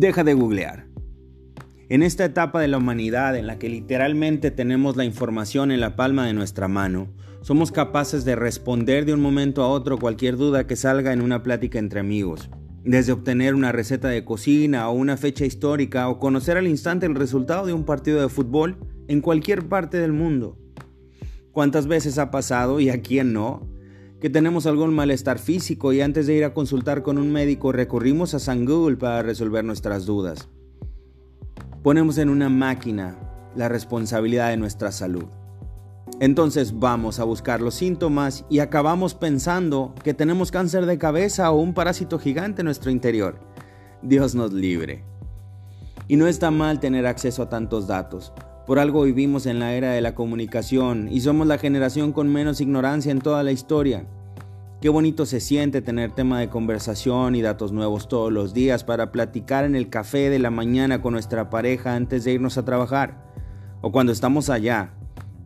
Deja de googlear. En esta etapa de la humanidad en la que literalmente tenemos la información en la palma de nuestra mano, somos capaces de responder de un momento a otro cualquier duda que salga en una plática entre amigos, desde obtener una receta de cocina o una fecha histórica o conocer al instante el resultado de un partido de fútbol en cualquier parte del mundo. ¿Cuántas veces ha pasado, y a quién no, que tenemos algún malestar físico y antes de ir a consultar con un médico recurrimos a San Google para resolver nuestras dudas? Ponemos en una máquina la responsabilidad de nuestra salud. Entonces vamos a buscar los síntomas y acabamos pensando que tenemos cáncer de cabeza o un parásito gigante en nuestro interior. Dios nos libre. Y no está mal tener acceso a tantos datos. Por algo vivimos en la era de la comunicación y somos la generación con menos ignorancia en toda la historia. Qué bonito se siente tener tema de conversación y datos nuevos todos los días para platicar en el café de la mañana con nuestra pareja antes de irnos a trabajar. O cuando estamos allá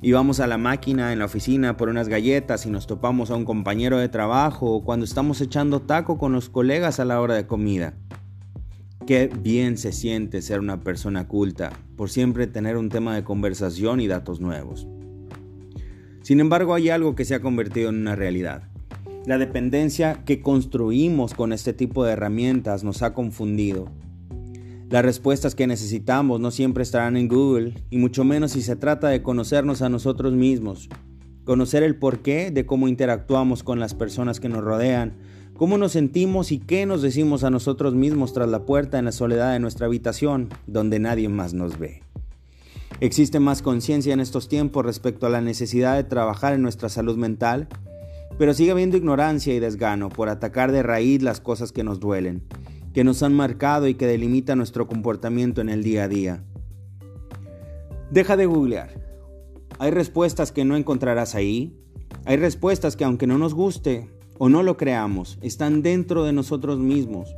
y vamos a la máquina en la oficina por unas galletas y nos topamos a un compañero de trabajo o cuando estamos echando taco con los colegas a la hora de comida. Qué bien se siente ser una persona culta, por siempre tener un tema de conversación y datos nuevos. Sin embargo, hay algo que se ha convertido en una realidad. La dependencia que construimos con este tipo de herramientas nos ha confundido. Las respuestas que necesitamos no siempre estarán en Google, y mucho menos si se trata de conocernos a nosotros mismos, conocer el porqué de cómo interactuamos con las personas que nos rodean, cómo nos sentimos y qué nos decimos a nosotros mismos tras la puerta en la soledad de nuestra habitación, donde nadie más nos ve. Existe más conciencia en estos tiempos respecto a la necesidad de trabajar en nuestra salud mental, pero sigue habiendo ignorancia y desgano por atacar de raíz las cosas que nos duelen, que nos han marcado y que delimitan nuestro comportamiento en el día a día. Deja de googlear. Hay respuestas que no encontrarás ahí. Hay respuestas que aunque no nos guste, o no lo creamos, están dentro de nosotros mismos,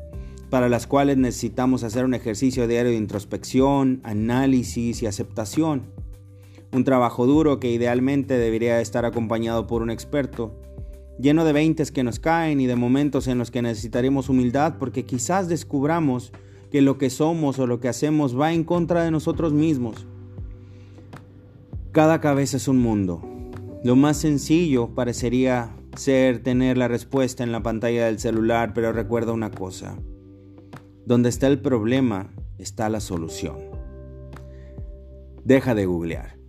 para las cuales necesitamos hacer un ejercicio diario de introspección, análisis y aceptación. Un trabajo duro que idealmente debería estar acompañado por un experto, lleno de veintes que nos caen y de momentos en los que necesitaremos humildad porque quizás descubramos que lo que somos o lo que hacemos va en contra de nosotros mismos. Cada cabeza es un mundo. Lo más sencillo parecería ser tener la respuesta en la pantalla del celular, pero recuerda una cosa. Donde está el problema está la solución. Deja de googlear.